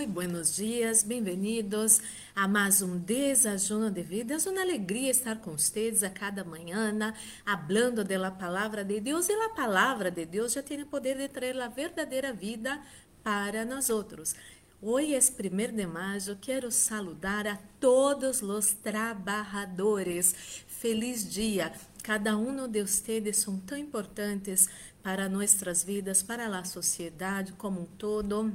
Muito buenos dias, bem-vindos a mais um Desajuno de Vida. É uma alegria estar com vocês a cada manhã, hablando da palavra de Deus. E a palavra de Deus já tem o poder de trazer a verdadeira vida para nós outros. Hoje é 1 de maio, quero saludar a todos os trabalhadores. Feliz dia! Cada um de vocês são tão importantes para nossas vidas, para a sociedade como um todo.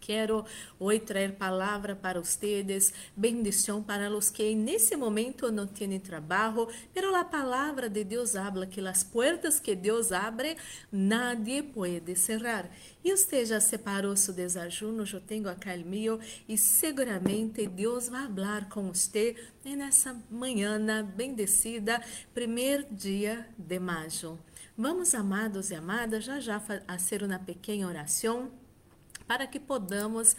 Quero hoje trazer palavra para vocês, bendição para os que nesse momento não têm trabalho, pero a palavra de Deus habla que as portas que Deus abre, nadie pode cerrar. E você já separou seu desajuno, eu tenho acá o meu, e seguramente Deus vai falar com você nessa manhã bendecida, primeiro dia de maio. Vamos, amados e amadas, já já fazer uma pequena oração para que podamos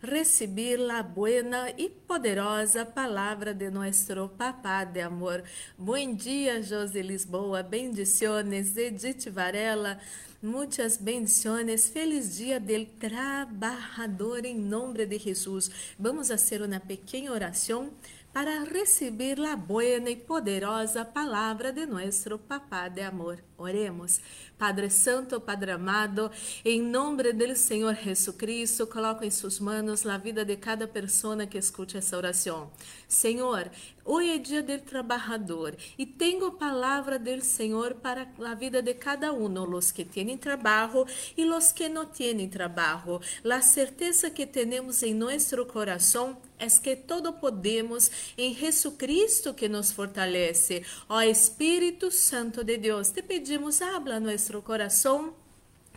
receber a buena e poderosa palavra de nosso Papá de amor. Bom dia, José Lisboa, bendiciones, Edith Varela, muitas bendiciones, feliz dia del trabalhador em nome de Jesus. Vamos fazer uma pequena oração para receber a buena e poderosa palavra de nosso Papá de amor. Oremos. Padre Santo, Padre amado, em nome do Senhor Jesucristo, coloco em suas mãos a vida de cada pessoa que escute essa oração. Senhor, hoje é dia do trabalhador e tenho palavra do Senhor para a vida de cada um, os que têm trabalho e os que não têm trabalho. A certeza que temos em nosso coração é que todo podemos em Jesucristo que nos fortalece. Ó Espírito Santo de Deus, te pedimos, habla nosso coração.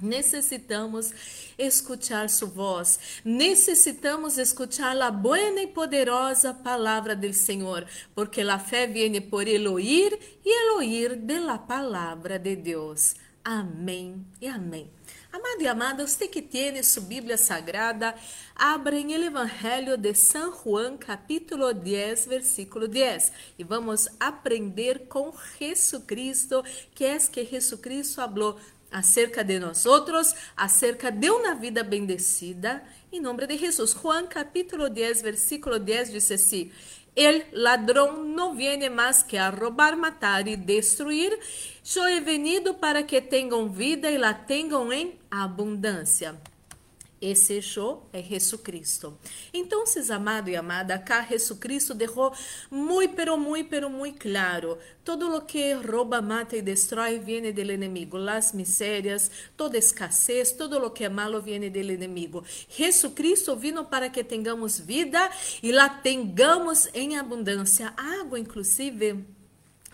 Necessitamos escutar sua voz, necessitamos escutar a boa e poderosa palavra do Senhor, porque a fé vem por eloir e eloir de la palavra de Deus. Amém e amém. Amado e amada, você que tem sua Bíblia Sagrada, abrem o Evangelho de São Juan, capítulo 10, versículo 10. E vamos aprender com Jesucristo, que é que Jesucristo falou acerca de nós outros, acerca de uma vida bendecida, em nome de Jesus. Juan capítulo 10, versículo 10 diz assim: El ladrão não viene mais que a roubar, matar e destruir. He venido para que tenham vida e la tenham em abundância. Esse show é Jesucristo. Então, amado e amada, acá Jesucristo deixou muito, pero muito, pero muito claro. Todo o que rouba, mata e destrói viene del inimigo. Las misérias, toda escassez, todo o que é malo viene del inimigo. Jesucristo vino para que tenhamos vida e la tengamos em abundância. Água, inclusive,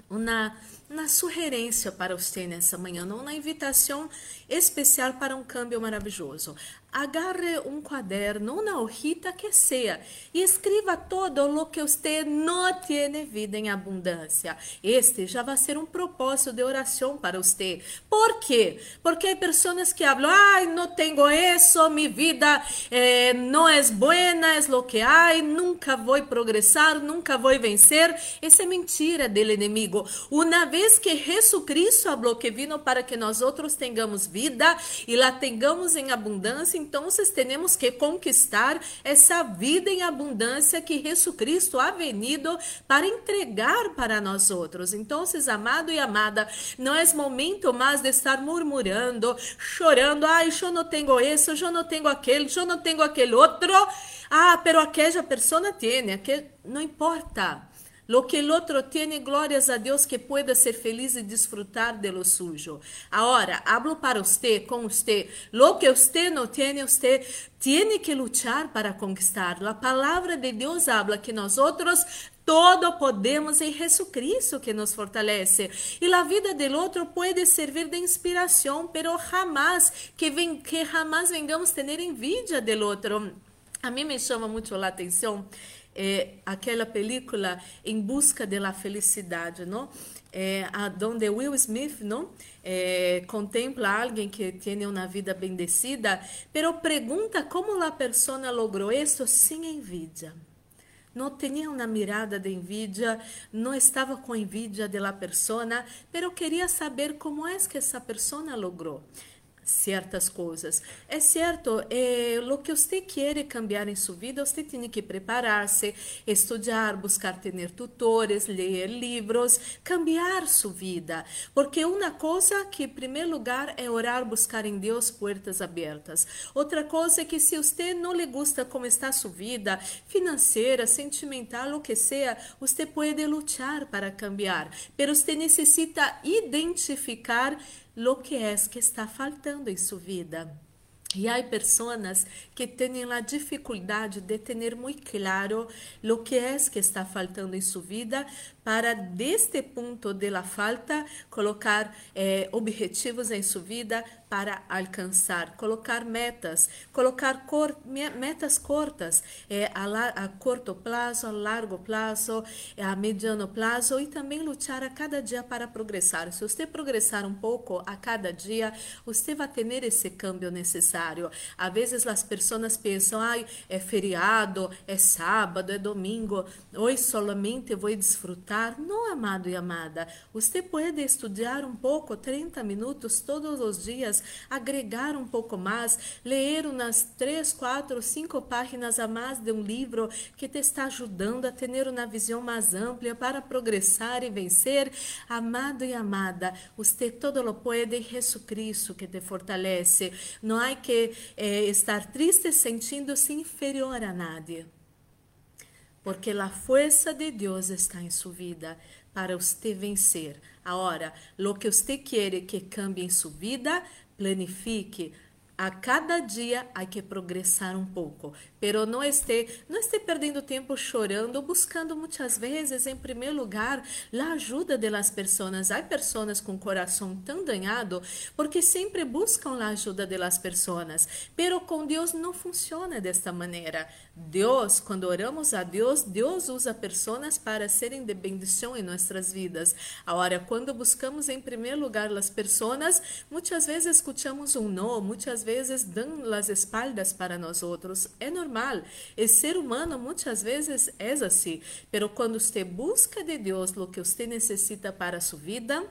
uma na sugerência para você nessa manhã, uma invitação especial para um câmbio maravilhoso. Agarre um caderno, uma hojita que seja e escreva todo o que você não tem vida em abundância. Este já vai ser um propósito de oração para você. Por quê? Porque há pessoas que falam, ai, não tenho isso, minha vida eh, não é boa, é o que há, nunca vou progressar, nunca vou vencer. Essa é mentira do inimigo. Uma vez que Jesus Cristo falou que vino para que nós outros tenhamos vida e la tenhamos em abundância, então temos que conquistar essa vida em abundância que Jesus Cristo ha venido para entregar para nós outros. Então, amado e amada, não é momento mais de estar murmurando, chorando, ai, eu não tenho isso, eu não tenho aquele, eu não tenho aquele outro. Ah, pero aquela pessoa tem, aquele... não importa. Lo que el otro tiene, glórias a Deus que pueda ser feliz e disfrutar de lo suyo. Agora, hablo para usted, com usted. Lo que usted no tiene, usted tiene que luchar para conquistar. A palavra de Deus habla que nós outros todo podemos em Jesucristo que nos fortalece. E a vida do outro pode servir de inspiração, pero jamás que, ven, que jamás vengamos ter envidia do outro. A mim me chama muito a atenção é, aquela película Em Busca da Felicidade, não? É, a, donde Will Smith não é, contempla alguém que tem uma vida bendecida, pero pergunta como a pessoa logrou isso sem envidia. Não tinha uma mirada de envidia, não estava com envidia da pessoa, pero queria saber como é que essa pessoa logrou. Certas coisas. É certo, é, o que você quer cambiar em sua vida, você tem que preparar-se, estudar, buscar ter tutores, ler livros, cambiar sua vida. Porque uma coisa que, em primeiro lugar, é orar, buscar em Deus portas abertas. Outra coisa é que se você não lhe gusta como está sua vida, financeira, sentimental, o que seja, você pode lutar para cambiar. Mas você necessita identificar lo que é que está faltando em sua vida. E há pessoas que têm a dificuldade de ter muito claro o que é que está faltando em sua vida para, deste ponto de la falta, colocar eh, objetivos em sua vida para alcançar, colocar metas, colocar cor, metas curtas eh, a, la, a curto prazo, a largo prazo, a mediano prazo e também lutar a cada dia para progressar. Se você progressar um pouco a cada dia, você vai ter esse câmbio necessário. Às vezes as pessoas pensam, ai, é feriado, é sábado, é domingo, hoje solamente vou desfrutar não, amado e amada. Você pode estudar um pouco, 30 minutos todos os dias, agregar um pouco mais, ler umas 3, 4, 5 páginas a mais de um livro que te está ajudando a ter uma visão mais ampla para progressar e vencer. Amado e amada, você todo lo pode em Jesus Cristo que te fortalece. Não há que eh, estar triste sentindo-se inferior a nadie porque a força de Deus está em sua vida para você vencer. Agora, lo que você quer que cambie em sua vida, planifique. A cada dia há que progressar um pouco, pero não esteja não esteja perdendo tempo chorando, buscando muitas vezes, em primeiro lugar, a ajuda das pessoas. Há pessoas com coração tão danado porque sempre buscam a ajuda das pessoas, pero com Deus não funciona desta maneira. Deus, quando oramos a Deus, Deus usa pessoas para serem de bendição em nossas vidas. Agora, quando buscamos em primeiro lugar as pessoas, muitas vezes escutamos um não, muitas vezes dão as espaldas para nós outros. É normal. O ser humano muitas vezes é assim. Pero quando você busca de Deus o que você necessita para sua vida,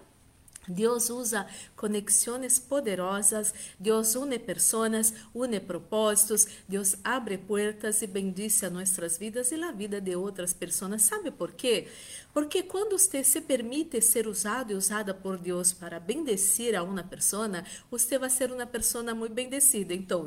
Deus usa conexões poderosas, Deus une pessoas, une propósitos, Deus abre portas e bendice a nossas vidas e a vida de outras pessoas. ¿Sabe por quê? Porque quando você se permite ser usado e usada por Deus para bendecir a uma pessoa, você vai ser uma pessoa muito bendecida. Então,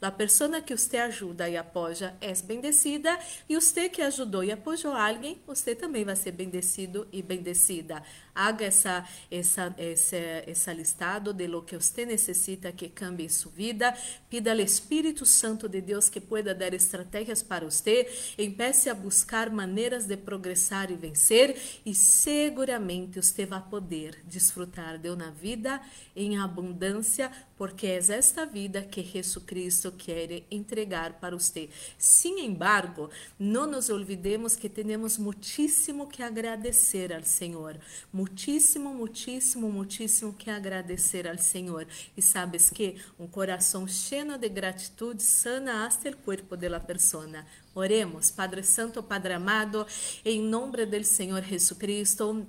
a pessoa que você ajuda e apoia é bendecida e você que ajudou e apoiou alguém, você também vai ser bendecido e bendecida. Haga essa, essa, esse, esse listado de lo que você necessita que cambie sua vida. Pida ao Espírito Santo de Deus que pueda dar estratégias para você. Empece a buscar maneiras de progressar e vencer. E seguramente você vai poder desfrutar de uma vida em abundância porque é esta vida que Jesus Cristo quer entregar para você. Sin embargo, não nos olvidemos que temos muitíssimo que agradecer ao Senhor, muitíssimo, muitíssimo, muitíssimo que agradecer ao Senhor. E sabes que um coração cheio de gratidão sana hasta o corpo de la persona. Oremos, Padre Santo, Padre amado, em nome do Senhor Jesus Cristo.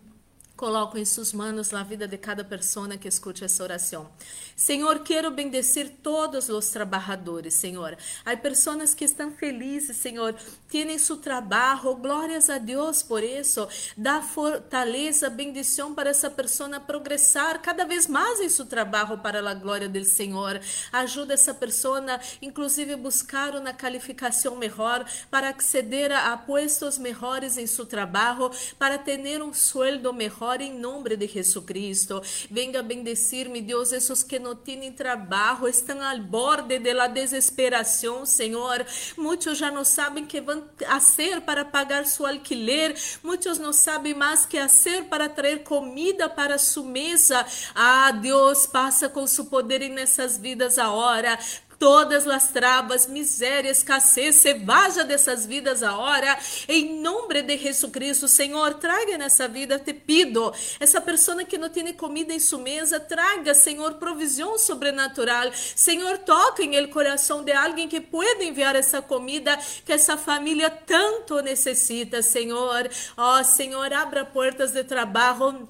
Coloco em suas mãos a vida de cada pessoa que escute essa oração. Senhor, quero bendecer todos os trabalhadores, Senhor. Há pessoas que estão felizes, Senhor, têm seu trabalho. Glórias a Deus por isso. Dá fortaleza, bendição para essa pessoa progressar cada vez mais em seu trabalho para a glória do Senhor. Ajuda essa pessoa, inclusive, buscar uma qualificação melhor para acceder a postos melhores em seu trabalho, para ter um sueldo melhor mejor em nome de Jesucristo. Venga bendecir-me, Deus, esses que não têm trabalho, estão ao borde de la desesperação, Senhor. Muitos já não sabem que vão fazer para pagar seu alquiler, muitos não sabem mais que fazer para trazer comida para sua mesa. Ah, Deus, passa com seu poder nessas vidas agora todas as travas, miséria, escassez, se vaja dessas vidas agora, em nome de Jesus Cristo, Senhor, traga nessa vida, te pido, essa pessoa que não tem comida em sua mesa, traga, Senhor, provisão sobrenatural, Senhor, toca em el coração de alguém que pode enviar essa comida que essa família tanto necessita, Senhor, ó, oh, Senhor, abra portas de trabalho,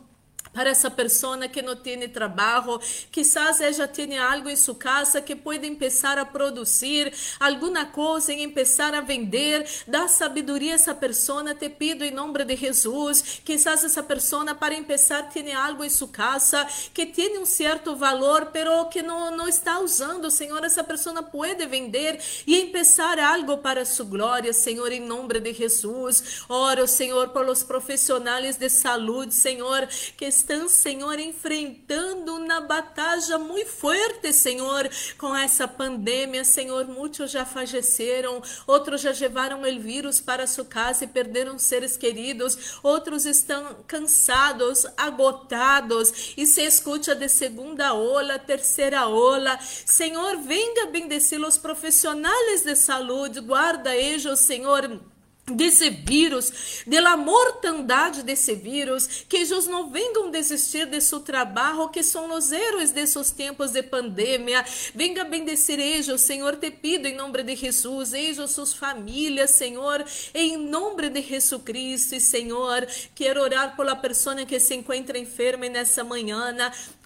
para essa pessoa que não tem trabalho, quizás ela tenha algo em sua casa que pode começar a produzir alguma coisa e começar a vender. Dá sabedoria a essa pessoa, te pido em nome de Jesus. Quizás essa pessoa para começar tem algo em sua casa que tem um certo valor, pero que não, não está usando, Senhor. Essa pessoa pode vender e começar algo para sua glória, Senhor, em nome de Jesus. Oro, Senhor, pelos profissionais de saúde, Senhor, que estão, Senhor, enfrentando uma batalha muito forte, Senhor, com essa pandemia, Senhor. Muitos já faleceram, outros já levaram o vírus para sua casa e perderam seres queridos, outros estão cansados, agotados e se escuta de segunda ola, terceira ola. Senhor, venga bendecer os profissionais de saúde, guarda eles, Senhor desse vírus, da mortandade desse vírus, que eles não venham desistir de seu trabalho, que são os heróis desses tempos de pandemia. Venga bendecir eles, Senhor, te pido em nome de Jesus, eles, suas famílias, Senhor, em nome de Jesus Cristo, Senhor, quero orar pela pessoa que se encontra enferma nessa manhã,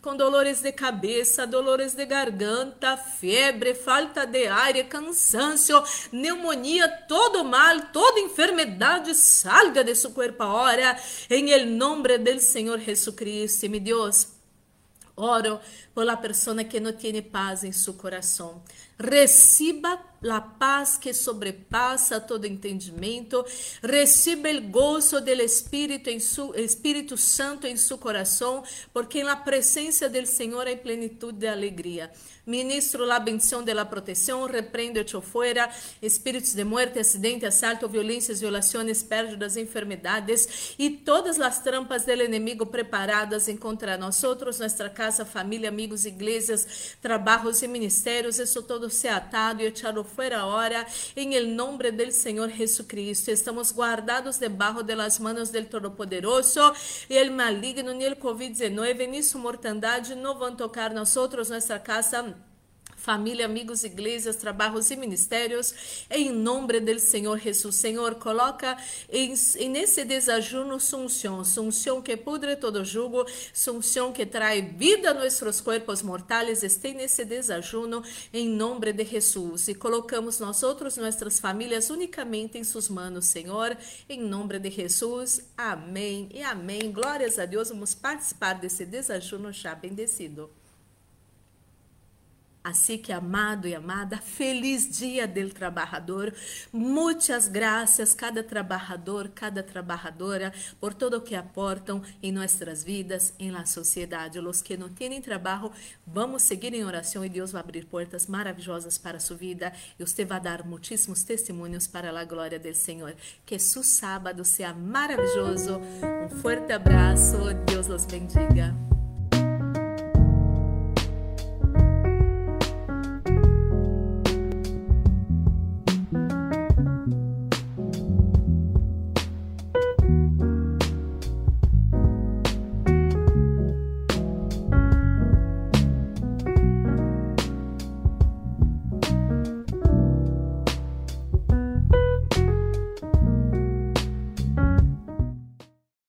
com dolores de cabeça, dolores de garganta, febre, falta de ar, cansaço, pneumonia, todo mal, toda enfermidade salga de seu corpo agora, em nome del Senhor Jesucristo. Mi Deus, oro pela pessoa que não tem paz em seu coração. Reciba a paz que sobrepassa todo entendimento. Reciba o gozo do Espírito, em su, Espírito Santo em seu coração, porque na presença do Senhor há plenitude de alegria. Ministro la bendición de la protección, reprendo echo fuera espíritos de muerte, acidente, asalto, violências, violações, pérdidas, enfermedades e todas as trampas del enemigo preparadas em contra nós outros, nossa casa, família, amigos, igrejas, trabalhos e ministérios. Isso todo se atado e echado fuera ahora em el nombre del Senhor Jesucristo. Estamos guardados debaixo de las manos del Todopoderoso e el maligno ni el COVID-19 ni su mortandade não vão tocar nós outros, nossa casa família, amigos, igrejas, trabalhos e ministérios, em nome do Senhor Jesus. Senhor, coloca em, nesse desajuno sunção, sunção que pudre todo jugo, sunção que traz vida a nossos corpos mortais, este nesse desajuno, em nome de Jesus. E colocamos nós outros, nossas famílias, unicamente em suas mãos, Senhor, em nome de Jesus. Amém e amém. Glórias a Deus, vamos participar desse desajuno já bendecido. Assim que, amado e amada, feliz dia del trabalhador. Muitas graças, cada trabalhador, cada trabalhadora, por todo o que aportam em nossas vidas, em la sociedade. Os que não têm trabalho, vamos seguir em oração e Deus vai abrir portas maravilhosas para sua vida e você vai dar muitíssimos testemunhos para a glória do Senhor. Que seu sábado seja maravilhoso. Um forte abraço. Deus os bendiga.